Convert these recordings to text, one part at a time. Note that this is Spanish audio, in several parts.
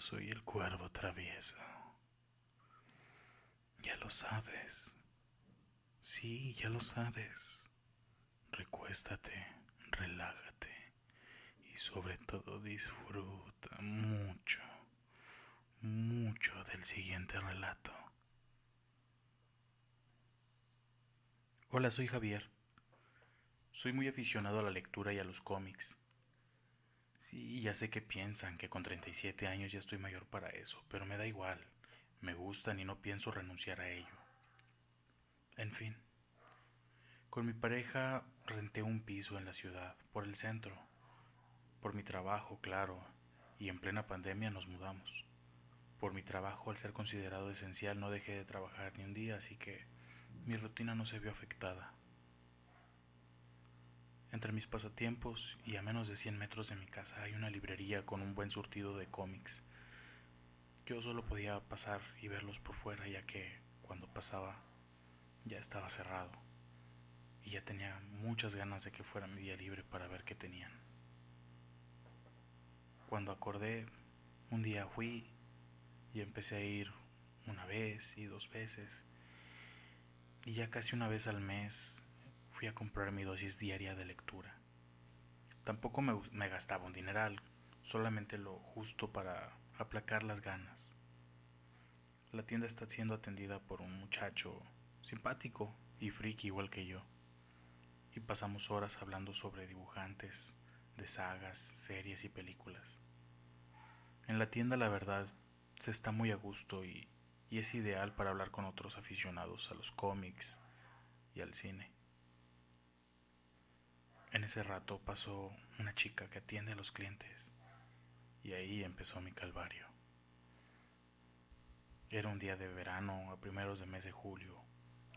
Soy el cuervo travieso. Ya lo sabes. Sí, ya lo sabes. Recuéstate, relájate y sobre todo disfruta mucho, mucho del siguiente relato. Hola, soy Javier. Soy muy aficionado a la lectura y a los cómics. Sí, ya sé que piensan que con 37 años ya estoy mayor para eso, pero me da igual. Me gustan y no pienso renunciar a ello. En fin, con mi pareja renté un piso en la ciudad, por el centro. Por mi trabajo, claro, y en plena pandemia nos mudamos. Por mi trabajo, al ser considerado esencial, no dejé de trabajar ni un día, así que mi rutina no se vio afectada. Entre mis pasatiempos y a menos de 100 metros de mi casa hay una librería con un buen surtido de cómics. Yo solo podía pasar y verlos por fuera ya que cuando pasaba ya estaba cerrado y ya tenía muchas ganas de que fuera mi día libre para ver qué tenían. Cuando acordé, un día fui y empecé a ir una vez y dos veces y ya casi una vez al mes fui a comprar mi dosis diaria de lectura. Tampoco me, gastaba un dineral, solamente lo justo para aplacar las ganas. La tienda está siendo atendida por un muchacho simpático y friki igual que yo. Y pasamos horas hablando sobre dibujantes, de sagas, series y películas. En la tienda la verdad se está muy a gusto y y es ideal para hablar con otros aficionados a los cómics y al cine. En ese rato pasó una chica que atiende a los clientes y ahí empezó mi calvario. Era un día de verano a primeros de mes de julio.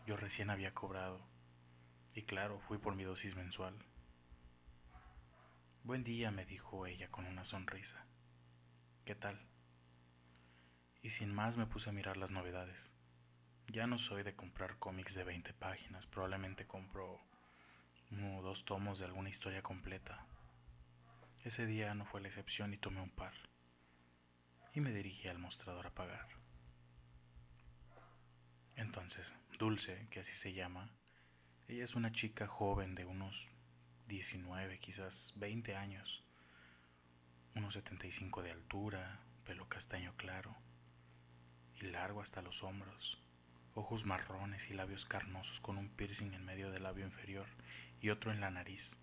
Yo recién había cobrado y claro, fui por mi dosis mensual. Buen día, me dijo ella con una sonrisa. ¿Qué tal? y sin más me puse a mirar las novedades. Ya no soy de comprar cómics de 20 páginas, probablemente compro uno o dos tomos de alguna historia completa. Ese día no fue la excepción y tomé un par. Y me dirigí al mostrador a pagar. Entonces, Dulce, que así se llama, ella es una chica joven de unos 19, quizás 20 años, unos 75 de altura, pelo castaño claro, y largo hasta los hombros, ojos marrones y labios carnosos con un piercing en medio del labio inferior y otro en la nariz.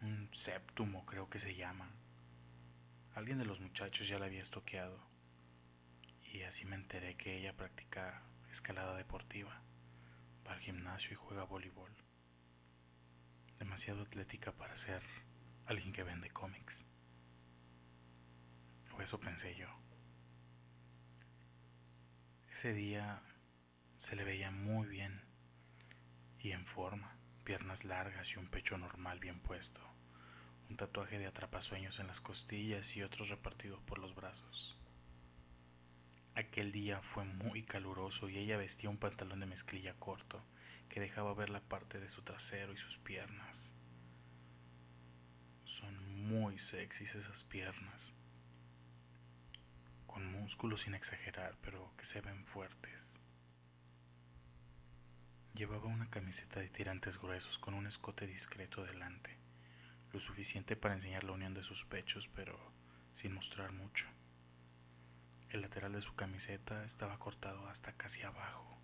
Un séptumo creo que se llama. Alguien de los muchachos ya la había estoqueado y así me enteré que ella practica escalada deportiva, va al gimnasio y juega voleibol. Demasiado atlética para ser alguien que vende cómics. O eso pensé yo. Ese día se le veía muy bien y en forma, piernas largas y un pecho normal bien puesto, un tatuaje de atrapasueños en las costillas y otros repartidos por los brazos. Aquel día fue muy caluroso y ella vestía un pantalón de mezclilla corto que dejaba ver la parte de su trasero y sus piernas. Son muy sexys esas piernas con músculos sin exagerar, pero que se ven fuertes. Llevaba una camiseta de tirantes gruesos con un escote discreto delante, lo suficiente para enseñar la unión de sus pechos, pero sin mostrar mucho. El lateral de su camiseta estaba cortado hasta casi abajo,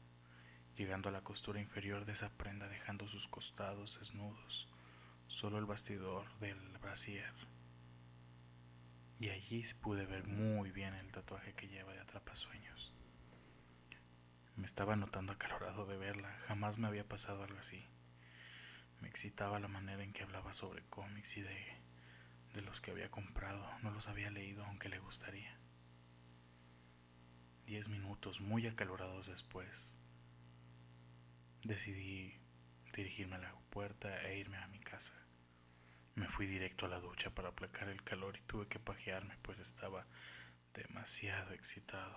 llegando a la costura inferior de esa prenda dejando sus costados desnudos, solo el bastidor del brasier y allí se pude ver muy bien el tatuaje que lleva de atrapasueños. Me estaba notando acalorado de verla, jamás me había pasado algo así. Me excitaba la manera en que hablaba sobre cómics y de, de los que había comprado, no los había leído aunque le gustaría. Diez minutos muy acalorados después, decidí dirigirme a la puerta e irme a. Me fui directo a la ducha para aplacar el calor y tuve que pajearme pues estaba demasiado excitado.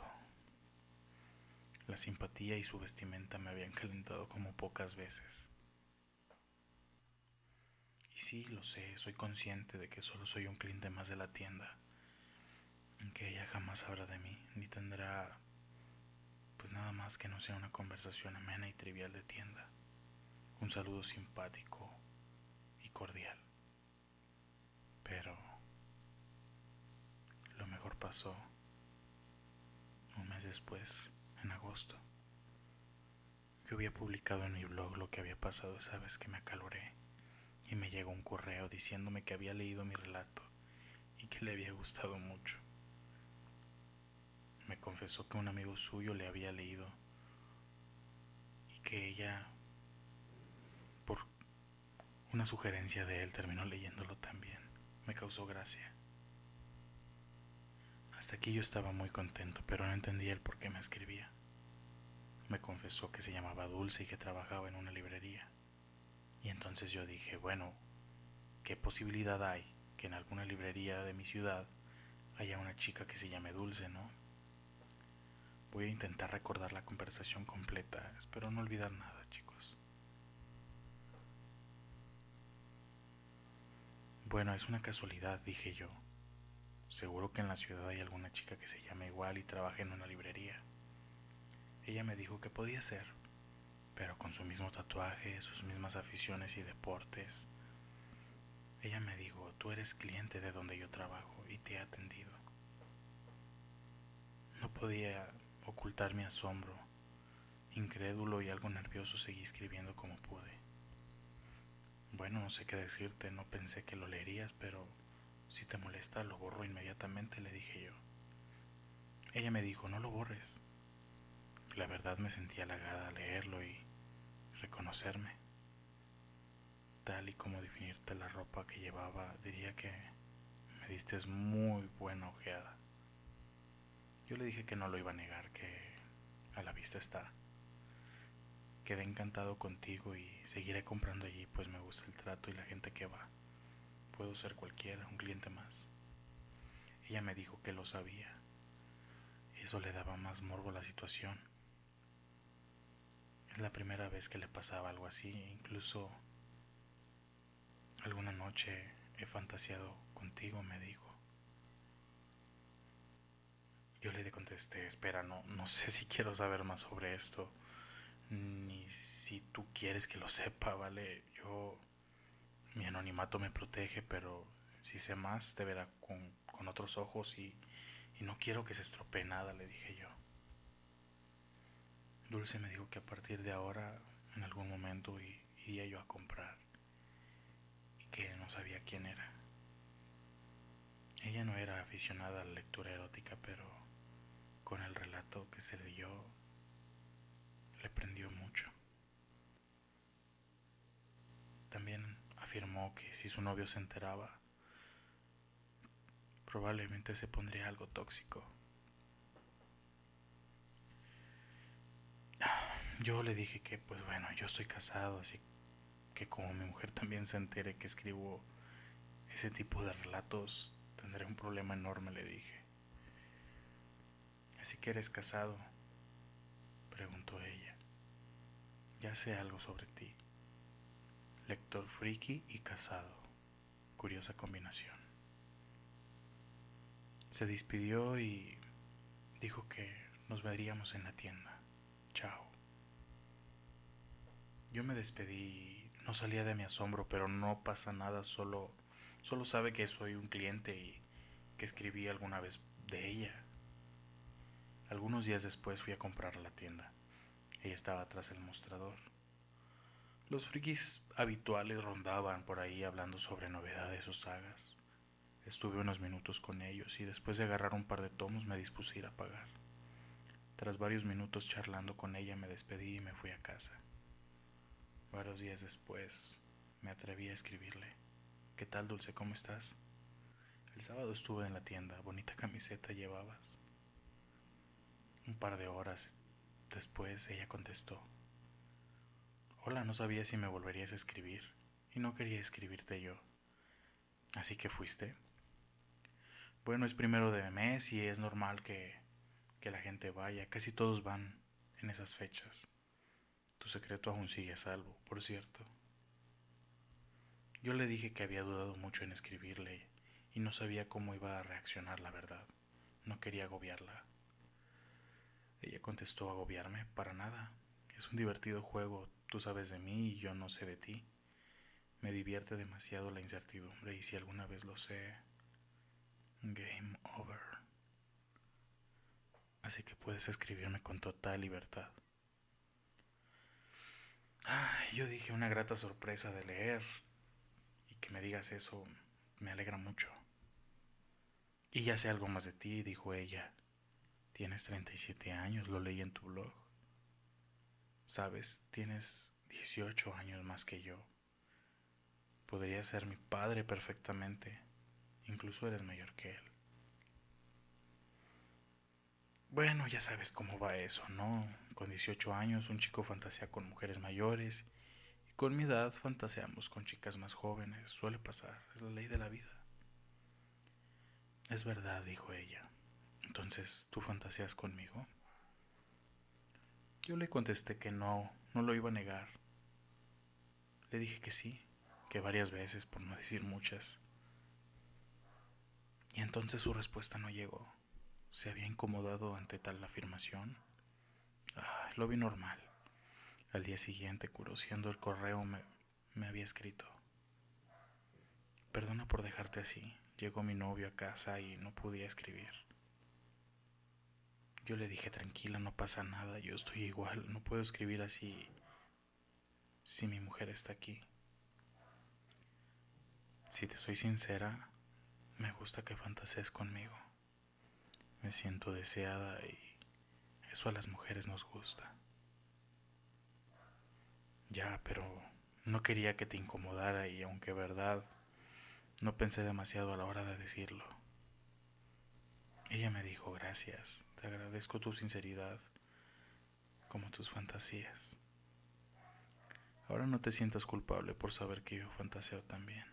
La simpatía y su vestimenta me habían calentado como pocas veces. Y sí, lo sé, soy consciente de que solo soy un cliente más de la tienda. que ella jamás sabrá de mí, ni tendrá pues nada más que no sea una conversación amena y trivial de tienda, un saludo simpático y cordial. Pero lo mejor pasó un mes después, en agosto. Yo había publicado en mi blog lo que había pasado esa vez que me acaloré y me llegó un correo diciéndome que había leído mi relato y que le había gustado mucho. Me confesó que un amigo suyo le había leído y que ella, por una sugerencia de él, terminó leyéndolo también. Me causó gracia. Hasta aquí yo estaba muy contento, pero no entendía el por qué me escribía. Me confesó que se llamaba Dulce y que trabajaba en una librería. Y entonces yo dije, bueno, ¿qué posibilidad hay que en alguna librería de mi ciudad haya una chica que se llame Dulce, no? Voy a intentar recordar la conversación completa, espero no olvidar nada, chicos. Bueno, es una casualidad, dije yo. Seguro que en la ciudad hay alguna chica que se llame igual y trabaje en una librería. Ella me dijo que podía ser, pero con su mismo tatuaje, sus mismas aficiones y deportes. Ella me dijo, tú eres cliente de donde yo trabajo y te he atendido. No podía ocultar mi asombro. Incrédulo y algo nervioso seguí escribiendo como pude. Bueno, no sé qué decirte, no pensé que lo leerías, pero si te molesta lo borro inmediatamente, le dije yo. Ella me dijo, no lo borres. La verdad me sentí halagada al leerlo y reconocerme. Tal y como definirte la ropa que llevaba, diría que me diste muy buena ojeada. Yo le dije que no lo iba a negar, que a la vista está. Quedé encantado contigo y seguiré comprando allí, pues me gusta el trato y la gente que va. Puedo ser cualquiera, un cliente más. Ella me dijo que lo sabía. Eso le daba más morbo a la situación. Es la primera vez que le pasaba algo así, incluso alguna noche he fantaseado contigo, me dijo. Yo le contesté, espera, no, no sé si quiero saber más sobre esto, ni si tú quieres que lo sepa, ¿vale? Yo, mi anonimato me protege, pero si sé más te verá con, con otros ojos y, y no quiero que se estropee nada, le dije yo. Dulce me dijo que a partir de ahora, en algún momento, iría yo a comprar y que no sabía quién era. Ella no era aficionada a la lectura erótica, pero con el relato que se leyó le prendió mucho. También afirmó que si su novio se enteraba, probablemente se pondría algo tóxico. Yo le dije que, pues bueno, yo estoy casado, así que como mi mujer también se entere que escribo ese tipo de relatos, tendré un problema enorme, le dije. Así que eres casado, preguntó ella. Ya sé algo sobre ti. Lector friki y casado. Curiosa combinación. Se despidió y dijo que nos veríamos en la tienda. Chao. Yo me despedí, no salía de mi asombro, pero no pasa nada, solo, solo sabe que soy un cliente y que escribí alguna vez de ella. Algunos días después fui a comprar la tienda. Ella estaba tras el mostrador. Los frikis habituales rondaban por ahí hablando sobre novedades o sagas. Estuve unos minutos con ellos y después de agarrar un par de tomos me dispuse a ir a pagar. Tras varios minutos charlando con ella me despedí y me fui a casa. Varios días después me atreví a escribirle. ¿Qué tal, Dulce? ¿Cómo estás? El sábado estuve en la tienda. Bonita camiseta llevabas. Un par de horas después ella contestó. Hola, no sabía si me volverías a escribir y no quería escribirte yo. Así que fuiste. Bueno, es primero de mes y es normal que, que la gente vaya. Casi todos van en esas fechas. Tu secreto aún sigue a salvo, por cierto. Yo le dije que había dudado mucho en escribirle y no sabía cómo iba a reaccionar la verdad. no quería agobiarla. Ella contestó agobiarme para nada. Es un divertido juego, tú sabes de mí y yo no sé de ti. Me divierte demasiado la incertidumbre y si alguna vez lo sé, game over. Así que puedes escribirme con total libertad. yo dije una grata sorpresa de leer y que me digas eso me alegra mucho. Y ya sé algo más de ti, dijo ella. Tienes 37 años, lo leí en tu blog. Sabes, tienes 18 años más que yo. Podría ser mi padre perfectamente. Incluso eres mayor que él. Bueno, ya sabes cómo va eso, ¿no? Con 18 años un chico fantasea con mujeres mayores y con mi edad fantaseamos con chicas más jóvenes. Suele pasar, es la ley de la vida. Es verdad, dijo ella. Entonces, ¿tú fantaseas conmigo? Yo le contesté que no, no lo iba a negar. Le dije que sí, que varias veces, por no decir muchas. Y entonces su respuesta no llegó. Se había incomodado ante tal afirmación. lo vi normal. Al día siguiente, curociendo el correo, me, me había escrito. Perdona por dejarte así. Llegó mi novio a casa y no podía escribir. Yo le dije, tranquila, no pasa nada, yo estoy igual, no puedo escribir así si mi mujer está aquí. Si te soy sincera, me gusta que fantasees conmigo. Me siento deseada y eso a las mujeres nos gusta. Ya, pero no quería que te incomodara y aunque verdad, no pensé demasiado a la hora de decirlo. Ella me dijo, gracias, te agradezco tu sinceridad, como tus fantasías. Ahora no te sientas culpable por saber que yo fantaseo también.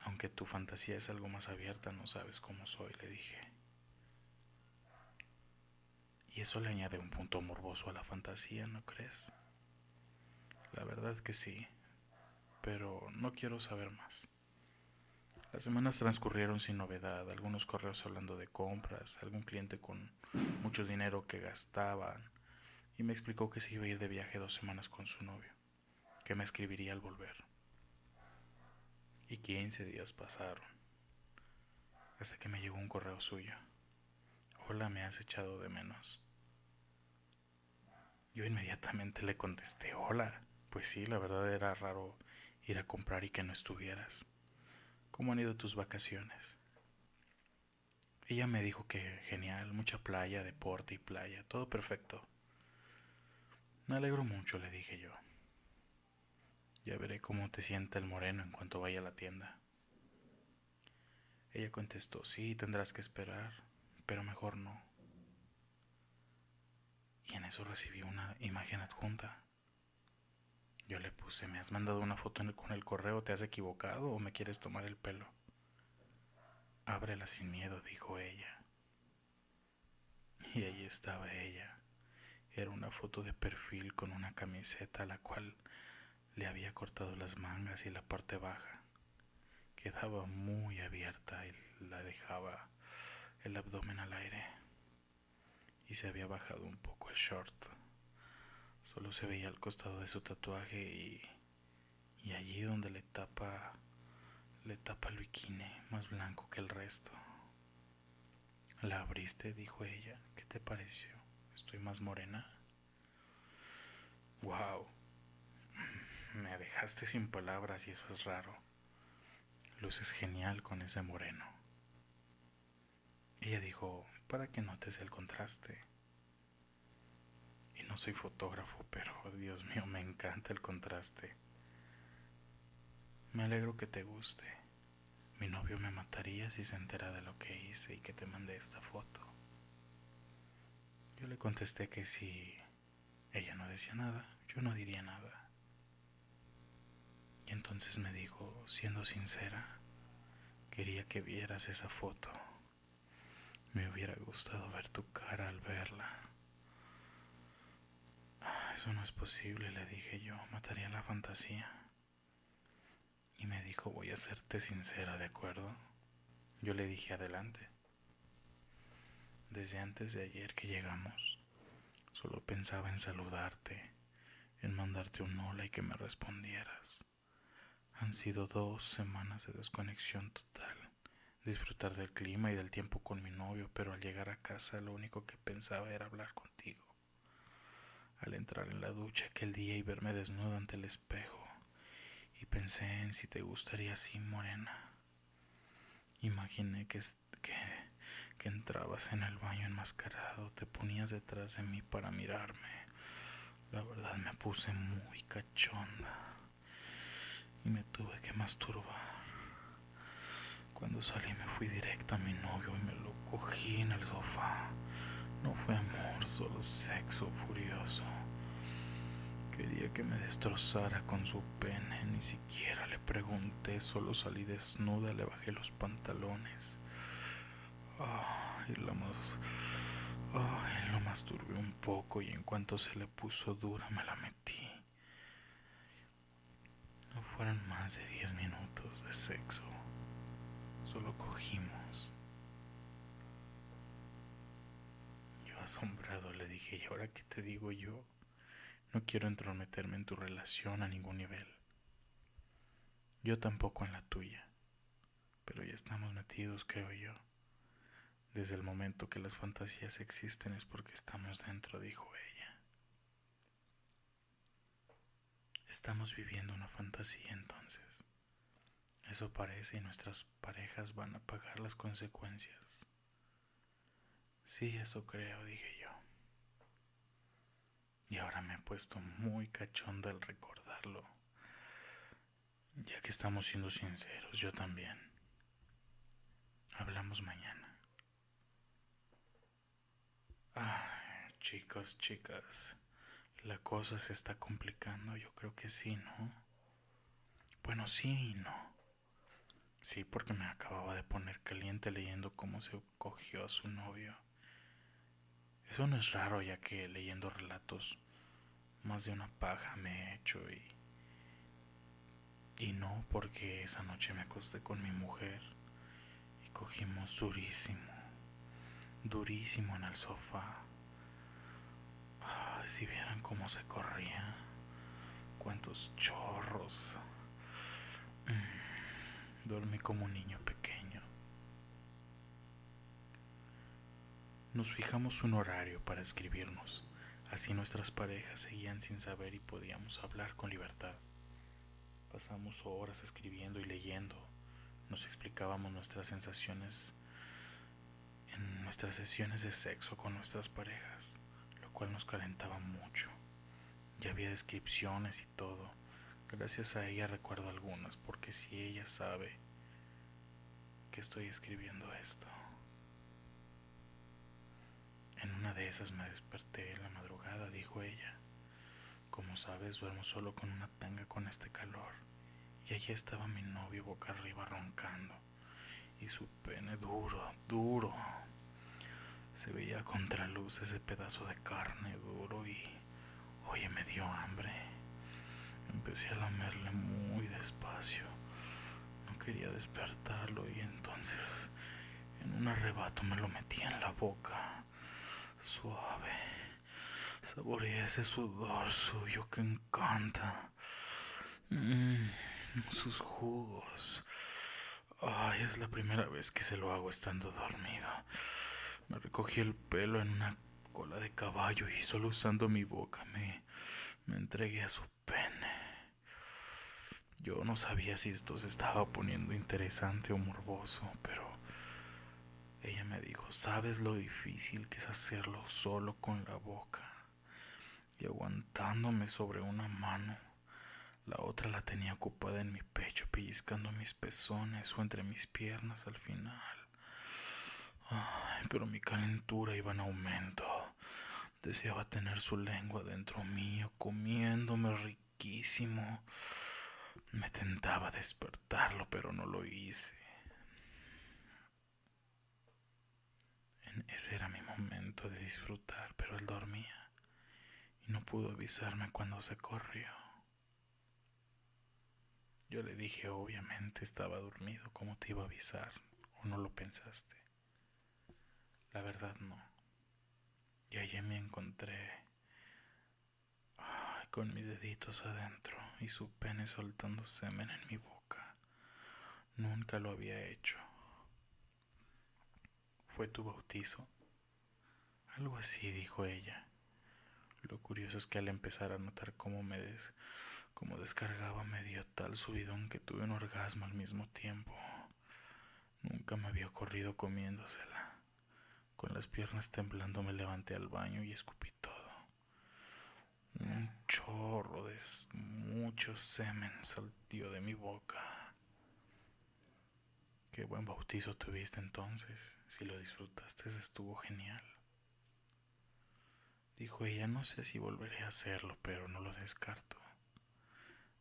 Aunque tu fantasía es algo más abierta, no sabes cómo soy, le dije. Y eso le añade un punto morboso a la fantasía, ¿no crees? La verdad que sí, pero no quiero saber más. Las semanas transcurrieron sin novedad, algunos correos hablando de compras, algún cliente con mucho dinero que gastaban, y me explicó que se iba a ir de viaje dos semanas con su novio, que me escribiría al volver. Y 15 días pasaron, hasta que me llegó un correo suyo. Hola, me has echado de menos. Yo inmediatamente le contesté, hola. Pues sí, la verdad era raro ir a comprar y que no estuvieras. ¿Cómo han ido tus vacaciones? Ella me dijo que genial, mucha playa, deporte y playa, todo perfecto. Me alegro mucho, le dije yo. Ya veré cómo te sienta el moreno en cuanto vaya a la tienda. Ella contestó, sí, tendrás que esperar, pero mejor no. Y en eso recibí una imagen adjunta. Yo le puse, ¿me has mandado una foto con el correo? ¿Te has equivocado o me quieres tomar el pelo? Ábrela sin miedo, dijo ella. Y ahí estaba ella. Era una foto de perfil con una camiseta a la cual le había cortado las mangas y la parte baja. Quedaba muy abierta y la dejaba el abdomen al aire. Y se había bajado un poco el short. Solo se veía al costado de su tatuaje y, y allí donde le tapa le tapa el bikini más blanco que el resto. La abriste, dijo ella. ¿Qué te pareció? ¿Estoy más morena? Wow. Me dejaste sin palabras y eso es raro. Luces genial con ese moreno. Ella dijo, para que notes el contraste no soy fotógrafo, pero Dios mío, me encanta el contraste. Me alegro que te guste. Mi novio me mataría si se entera de lo que hice y que te mandé esta foto. Yo le contesté que si ella no decía nada, yo no diría nada. Y entonces me dijo, siendo sincera, quería que vieras esa foto. Me hubiera gustado ver tu cara al verla. Eso no es posible, le dije yo, mataría la fantasía. Y me dijo, voy a serte sincera, ¿de acuerdo? Yo le dije, adelante. desde antes de ayer que llegamos. Solo pensaba en saludarte, en mandarte un hola y que me respondieras. Han sido dos semanas de desconexión total, disfrutar del clima y del tiempo con mi novio, pero al llegar a casa lo único que pensaba era hablar contigo. Al entrar en la ducha aquel día y verme desnuda ante el espejo, y pensé en si te gustaría así, morena. Imaginé que, que, que entrabas en el baño enmascarado, te ponías detrás de mí para mirarme. La verdad me puse muy cachonda y me tuve que masturbar. Cuando salí me fui directa a mi novio y me lo cogí en el sofá. No fue amor, solo sexo furioso. Quería que me destrozara con su pene, ni siquiera le pregunté, solo salí desnuda, le bajé los pantalones. Ay, lo más... Ay, lo masturbé un poco y en cuanto se le puso dura me la metí. No fueron más de diez minutos de sexo. Solo cogimos. Yo asombrado le dije, ¿y ahora qué te digo yo? No quiero entrometerme en tu relación a ningún nivel. Yo tampoco en la tuya. Pero ya estamos metidos, creo yo. Desde el momento que las fantasías existen es porque estamos dentro, dijo ella. Estamos viviendo una fantasía entonces. Eso parece y nuestras parejas van a pagar las consecuencias. Sí, eso creo, dije yo. Y ahora me he puesto muy cachonda al recordarlo. Ya que estamos siendo sinceros, yo también. Hablamos mañana. Ay, chicos, chicas. La cosa se está complicando, yo creo que sí, ¿no? Bueno, sí y no. Sí, porque me acababa de poner caliente leyendo cómo se cogió a su novio. Eso no es raro ya que leyendo relatos más de una paja me he hecho y... Y no porque esa noche me acosté con mi mujer y cogimos durísimo, durísimo en el sofá si vieran cómo se corría, cuántos chorros. Mm, dormí como un niño pequeño. Nos fijamos un horario para escribirnos, así nuestras parejas seguían sin saber y podíamos hablar con libertad. Pasamos horas escribiendo y leyendo, nos explicábamos nuestras sensaciones en nuestras sesiones de sexo con nuestras parejas cual nos calentaba mucho. Ya había descripciones y todo. Gracias a ella recuerdo algunas, porque si ella sabe que estoy escribiendo esto. En una de esas me desperté en la madrugada, dijo ella. Como sabes, duermo solo con una tanga con este calor. Y allí estaba mi novio boca arriba roncando. Y su pene duro, duro, se veía a contraluz ese pedazo de carne duro y, oye, me dio hambre. Empecé a lamerle muy despacio. No quería despertarlo y entonces en un arrebato me lo metí en la boca. Suave. Saboreé ese sudor suyo que encanta. Mm, sus jugos. Ay, es la primera vez que se lo hago estando dormido. Me recogí el pelo en una cola de caballo y solo usando mi boca me, me entregué a su pene. Yo no sabía si esto se estaba poniendo interesante o morboso, pero ella me dijo, ¿sabes lo difícil que es hacerlo solo con la boca? Y aguantándome sobre una mano, la otra la tenía ocupada en mi pecho, pellizcando mis pezones o entre mis piernas al final. Ay, pero mi calentura iba en aumento. Deseaba tener su lengua dentro mío, comiéndome riquísimo. Me tentaba despertarlo, pero no lo hice. Ese era mi momento de disfrutar, pero él dormía y no pudo avisarme cuando se corrió. Yo le dije, obviamente estaba dormido, ¿cómo te iba a avisar? ¿O no lo pensaste? La verdad no. Y allí me encontré con mis deditos adentro y su pene soltando semen en mi boca. Nunca lo había hecho. ¿Fue tu bautizo? Algo así, dijo ella. Lo curioso es que al empezar a notar cómo me des, cómo descargaba me dio tal subidón que tuve un orgasmo al mismo tiempo. Nunca me había ocurrido comiéndosela. Con las piernas temblando me levanté al baño y escupí todo. Un chorro de mucho semen saltió de mi boca. Qué buen bautizo tuviste entonces. Si lo disfrutaste, estuvo genial. Dijo ella, no sé si volveré a hacerlo, pero no lo descarto.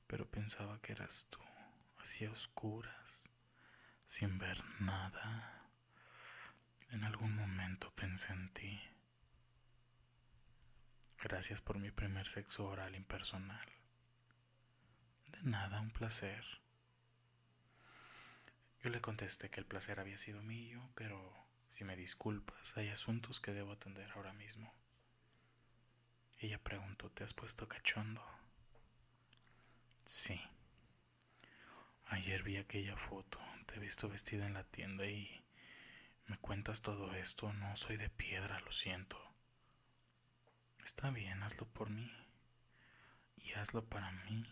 Pero pensaba que eras tú, así oscuras, sin ver nada. En algún momento pensé en ti. Gracias por mi primer sexo oral impersonal. De nada, un placer. Yo le contesté que el placer había sido mío, pero si me disculpas, hay asuntos que debo atender ahora mismo. Ella preguntó, ¿te has puesto cachondo? Sí. Ayer vi aquella foto, te he visto vestida en la tienda y me cuentas todo esto. No soy de piedra, lo siento. Está bien, hazlo por mí. Y hazlo para mí.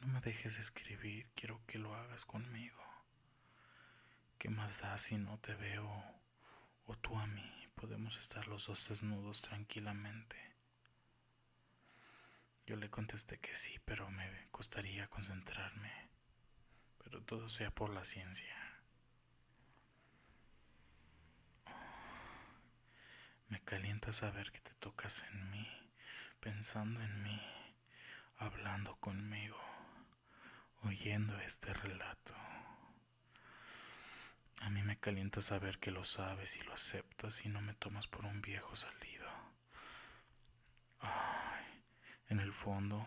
No me dejes escribir, quiero que lo hagas conmigo. ¿Qué más da si no te veo o tú a mí? podemos estar los dos desnudos tranquilamente. Yo le contesté que sí, pero me costaría concentrarme. Pero todo sea por la ciencia. Me calienta saber que te tocas en mí, pensando en mí, hablando conmigo, oyendo este relato. A mí me calienta saber que lo sabes y lo aceptas y no me tomas por un viejo salido. Ay, en el fondo,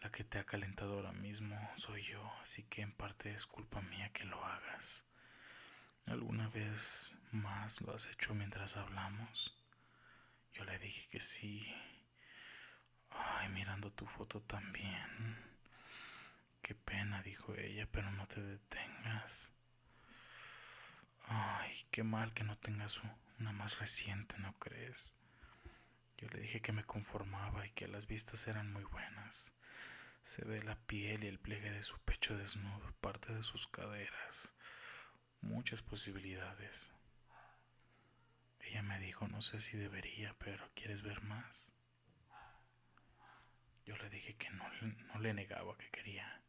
la que te ha calentado ahora mismo soy yo, así que en parte es culpa mía que lo hagas. ¿Alguna vez más lo has hecho mientras hablamos? Yo le dije que sí. Ay, mirando tu foto también. Qué pena, dijo ella, pero no te detengas. Ay, qué mal que no tengas una más reciente, ¿no crees? Yo le dije que me conformaba y que las vistas eran muy buenas. Se ve la piel y el pliegue de su pecho desnudo, parte de sus caderas. Muchas posibilidades. Ella me dijo, no sé si debería, pero ¿quieres ver más? Yo le dije que no, no le negaba que quería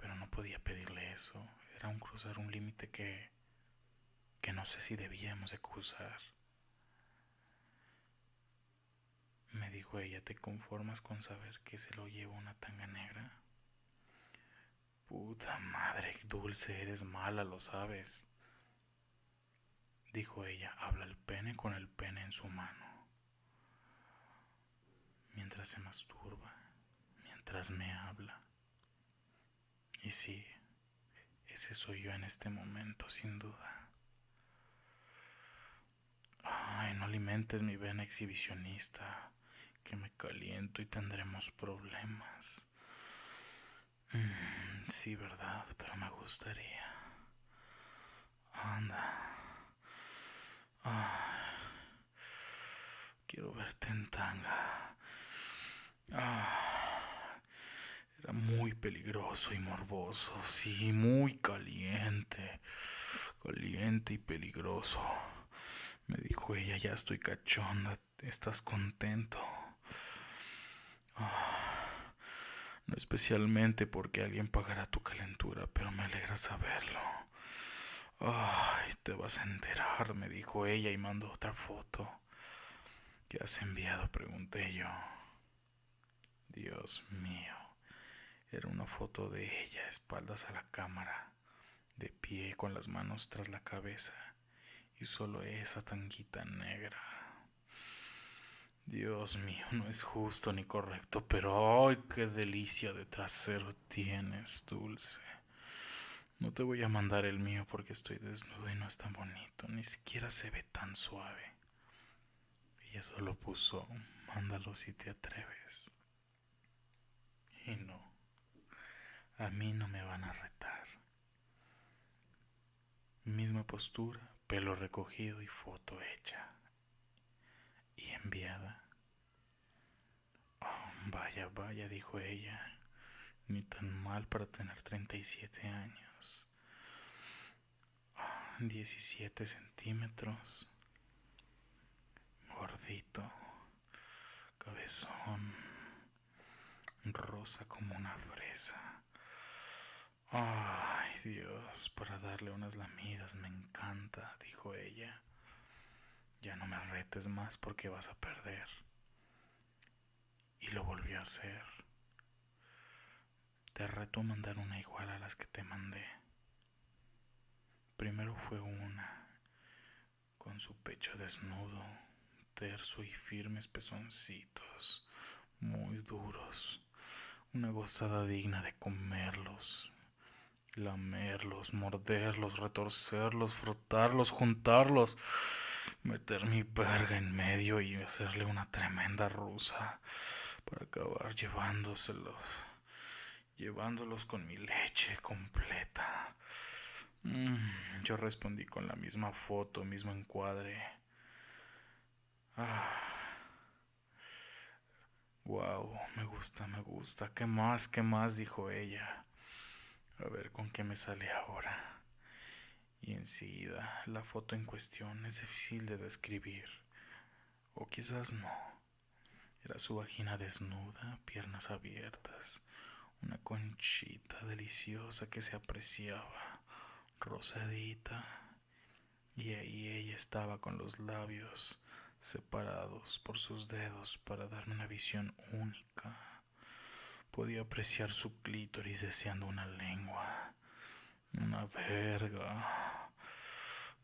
pero no podía pedirle eso. Era un cruzar un límite que que no sé si debíamos de cruzar. Me dijo ella, ¿te conformas con saber que se lo lleva una tanga negra? Puta madre, dulce, eres mala, lo sabes. Dijo ella, habla el pene con el pene en su mano. Mientras se masturba, mientras me habla. Y sí, ese soy yo en este momento, sin duda. Ay, no alimentes mi vena exhibicionista, que me caliento y tendremos problemas. Mm, sí, verdad, pero me gustaría. Anda. Ay, quiero verte en tanga. Ah. Era muy peligroso y morboso, sí, muy caliente, caliente y peligroso. Me dijo ella, ya estoy cachonda, ¿estás contento? Ah, no especialmente porque alguien pagará tu calentura, pero me alegra saberlo. Ay, te vas a enterar, me dijo ella y mandó otra foto. ¿Qué has enviado? pregunté yo. Dios mío. Era una foto de ella, espaldas a la cámara, de pie con las manos tras la cabeza y solo esa tanguita negra. Dios mío, no es justo ni correcto, pero ¡ay, qué delicia de trasero tienes, dulce! No te voy a mandar el mío porque estoy desnudo y no es tan bonito, ni siquiera se ve tan suave. Ella solo puso, mándalo si te atreves. Y no, a mí no me van a retar. Misma postura, pelo recogido y foto hecha y enviada. Oh, vaya, vaya, dijo ella, ni tan mal para tener 37 años. 17 centímetros, gordito, cabezón, rosa como una fresa. Ay Dios, para darle unas lamidas me encanta, dijo ella. Ya no me retes más porque vas a perder. Y lo volvió a hacer. Te reto a mandar una igual a las que te mandé. Primero fue una, con su pecho desnudo, terso y firmes pezoncitos, muy duros, una gozada digna de comerlos, lamerlos, morderlos, retorcerlos, frotarlos, juntarlos, meter mi verga en medio y hacerle una tremenda rusa para acabar llevándoselos, llevándolos con mi leche completa. Mm, yo respondí con la misma foto, mismo encuadre. Ah. Wow, me gusta, me gusta. ¿Qué más? ¿Qué más? dijo ella. A ver con qué me sale ahora. Y enseguida, la foto en cuestión es difícil de describir. O quizás no. Era su vagina desnuda, piernas abiertas, una conchita deliciosa que se apreciaba rosadita, y ahí ella estaba con los labios separados por sus dedos para darme una visión única. Podía apreciar su clítoris deseando una lengua, una verga,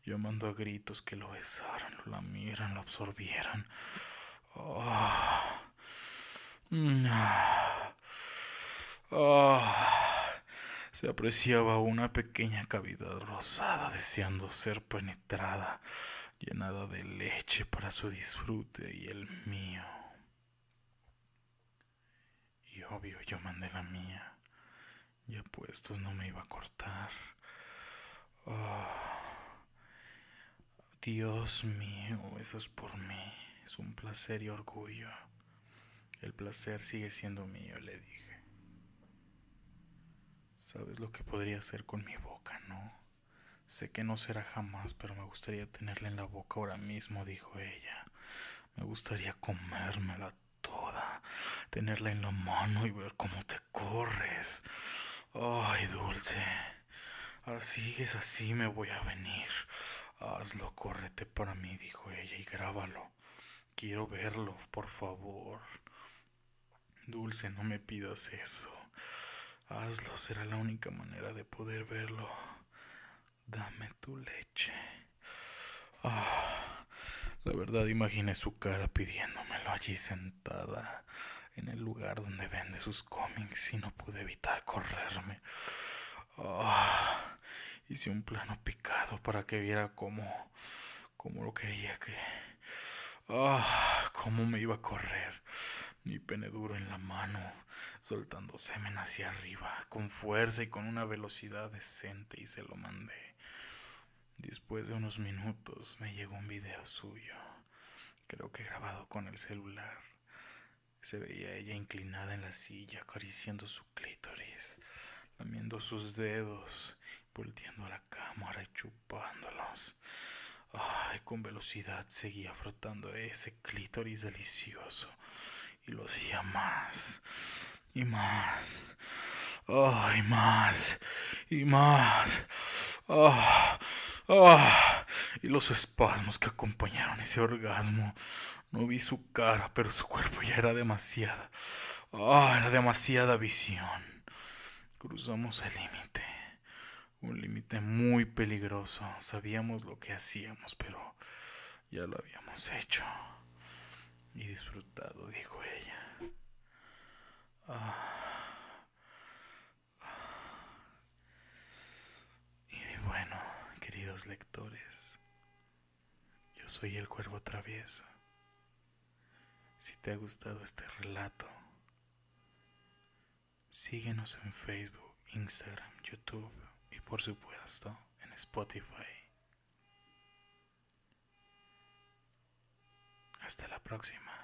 llamando a gritos que lo besaran, lo lamieran, lo absorbieran. Oh. se apreciaba una pequeña cavidad rosada deseando ser penetrada, llenada de leche para su disfrute y el mío. Obvio yo mandé la mía, ya puestos no me iba a cortar. Oh, Dios mío, eso es por mí, es un placer y orgullo. El placer sigue siendo mío, le dije. Sabes lo que podría hacer con mi boca, ¿no? Sé que no será jamás, pero me gustaría tenerla en la boca ahora mismo, dijo ella. Me gustaría comérmela toda, tenerla en la mano y ver cómo te corres. Ay, dulce. Así es así, me voy a venir. Hazlo, córrete para mí, dijo ella, y grábalo. Quiero verlo, por favor. Dulce, no me pidas eso. Hazlo, será la única manera de poder verlo. Dame tu leche. Ah, la verdad imaginé su cara pidiéndomelo allí sentada en el lugar donde vende sus cómics y no pude evitar correrme. Ah, hice un plano picado para que viera cómo, cómo lo quería que... Ah, cómo me iba a correr mi pene duro en la mano, soltando semen hacia arriba, con fuerza y con una velocidad decente, y se lo mandé. Después de unos minutos me llegó un video suyo, creo que grabado con el celular. Se veía ella inclinada en la silla, acariciando su clítoris, lamiendo sus dedos, volteando a la cámara y chupándolos. Ay, con velocidad seguía frotando ese clítoris delicioso y lo hacía más y más. Oh, y más y más. Oh, oh. Y los espasmos que acompañaron ese orgasmo. No vi su cara, pero su cuerpo ya era demasiada. Oh, era demasiada visión. Cruzamos el límite. Un límite muy peligroso. Sabíamos lo que hacíamos, pero ya lo habíamos hecho y disfrutado, dijo ella. Ah. Queridos lectores. Yo soy el cuervo travieso. Si te ha gustado este relato, síguenos en Facebook, Instagram, YouTube y por supuesto en Spotify. Hasta la próxima.